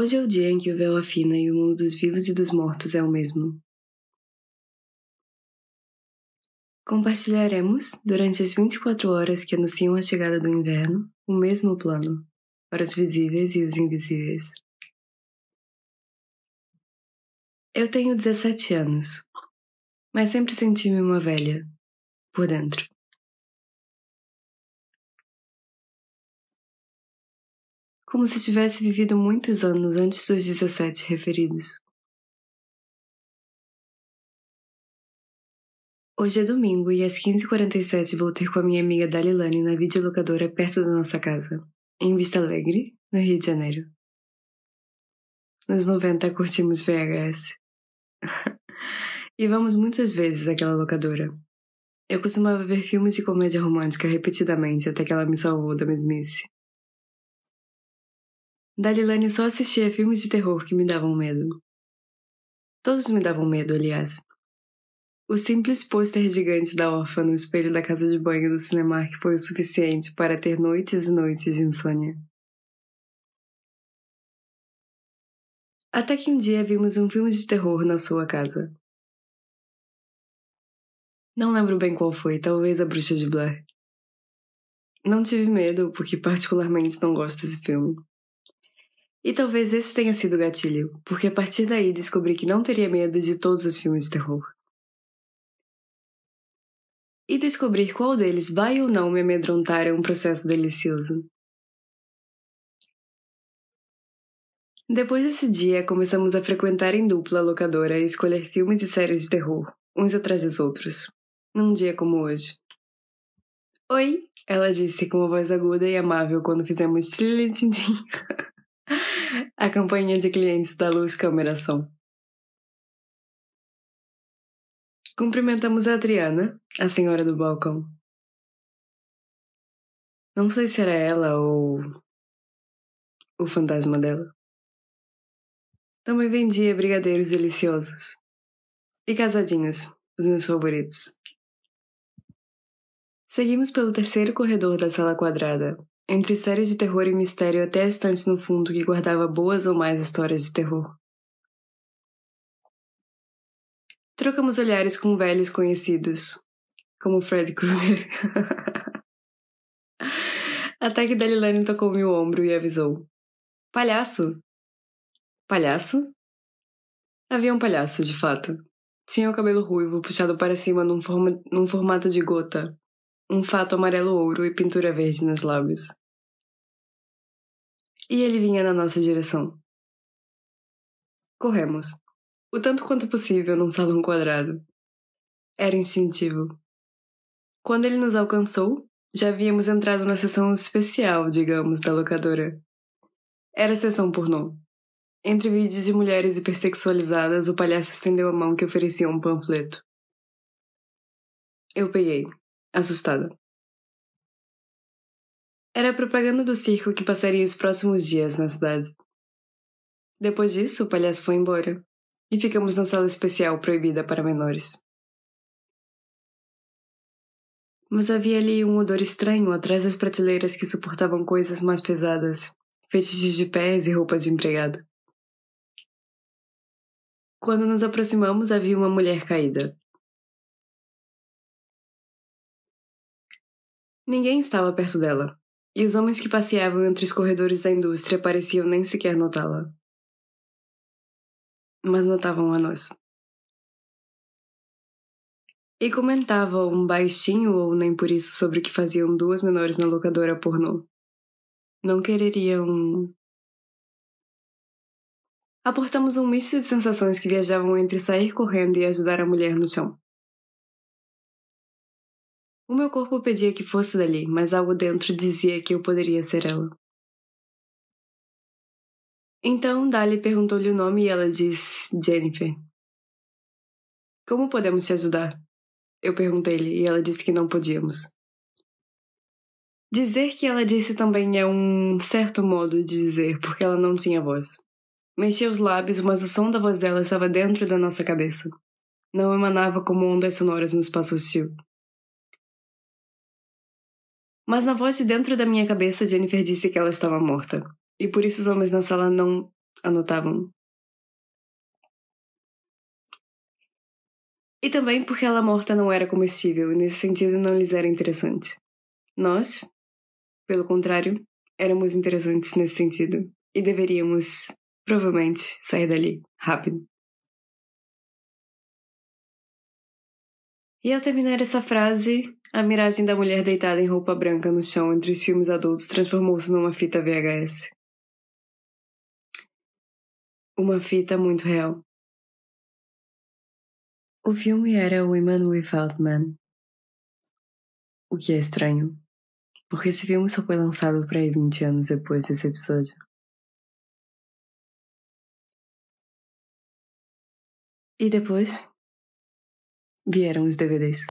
Hoje é o dia em que o véu afina e o mundo dos vivos e dos mortos é o mesmo. Compartilharemos, durante as 24 horas que anunciam a chegada do inverno, o mesmo plano, para os visíveis e os invisíveis. Eu tenho 17 anos, mas sempre senti-me uma velha, por dentro. Como se tivesse vivido muitos anos antes dos 17 referidos. Hoje é domingo e às 15h47 vou ter com a minha amiga Dalilane na videolocadora perto da nossa casa, em Vista Alegre, no Rio de Janeiro. Nos 90 curtimos VHS. e vamos muitas vezes àquela locadora. Eu costumava ver filmes de comédia romântica repetidamente até que ela me salvou da mesmice. Dalilane só assistia filmes de terror que me davam medo. Todos me davam medo, aliás. O simples pôster gigante da órfã no espelho da casa de banho do Cinemark foi o suficiente para ter noites e noites de insônia. Até que um dia vimos um filme de terror na sua casa. Não lembro bem qual foi, talvez A Bruxa de Blair. Não tive medo, porque particularmente não gosto desse filme. E talvez esse tenha sido o gatilho, porque a partir daí descobri que não teria medo de todos os filmes de terror. E descobrir qual deles vai ou não me amedrontar é um processo delicioso. Depois desse dia, começamos a frequentar em dupla a locadora e escolher filmes e séries de terror, uns atrás dos outros, num dia como hoje. Oi, ela disse com uma voz aguda e amável quando fizemos trilhintintim. A campanha de clientes da Luz Câmera Ação. Cumprimentamos a Adriana, a senhora do balcão. Não sei se era ela ou o fantasma dela. Também vendia brigadeiros deliciosos. E casadinhos, os meus favoritos. Seguimos pelo terceiro corredor da sala quadrada, entre séries de terror e mistério até a estante no fundo que guardava boas ou mais histórias de terror. Trocamos olhares com velhos conhecidos, como Fred Krueger. Até que Dalilane tocou-me o ombro e avisou: Palhaço! Palhaço? Havia um palhaço, de fato. Tinha o cabelo ruivo puxado para cima num, forma, num formato de gota, um fato amarelo-ouro e pintura verde nos lábios. E ele vinha na nossa direção. Corremos, o tanto quanto possível num salão quadrado. Era instintivo. Quando ele nos alcançou, já havíamos entrado na sessão especial, digamos, da locadora. Era a sessão pornô. Entre vídeos de mulheres hipersexualizadas, o palhaço estendeu a mão que oferecia um panfleto. Eu peguei assustada. Era a propaganda do circo que passaria os próximos dias na cidade. Depois disso, o palhaço foi embora e ficamos na sala especial proibida para menores. Mas havia ali um odor estranho atrás das prateleiras que suportavam coisas mais pesadas, fetiches de pés e roupas de empregada. Quando nos aproximamos, havia uma mulher caída, Ninguém estava perto dela, e os homens que passeavam entre os corredores da indústria pareciam nem sequer notá-la. Mas notavam a nós. E comentavam baixinho ou nem por isso sobre o que faziam duas menores na locadora pornô. Não quereriam. Aportamos um misto de sensações que viajavam entre sair correndo e ajudar a mulher no chão. O meu corpo pedia que fosse dali, mas algo dentro dizia que eu poderia ser ela. Então Dali perguntou-lhe o nome e ela disse Jennifer. Como podemos te ajudar? Eu perguntei-lhe e ela disse que não podíamos. Dizer que ela disse também é um certo modo de dizer, porque ela não tinha voz. Mexia os lábios, mas o som da voz dela estava dentro da nossa cabeça. Não emanava como ondas sonoras no espaço hostil. Mas na voz de dentro da minha cabeça, Jennifer disse que ela estava morta. E por isso os homens na sala não anotavam. E também porque ela morta não era comestível e nesse sentido não lhes era interessante. Nós, pelo contrário, éramos interessantes nesse sentido e deveríamos, provavelmente, sair dali rápido. E ao terminar essa frase, a miragem da mulher deitada em roupa branca no chão entre os filmes adultos transformou-se numa fita VHS. Uma fita muito real. O filme era Women Without Men. O que é estranho, porque esse filme só foi lançado para aí 20 anos depois desse episódio. E depois vieram os DVDs.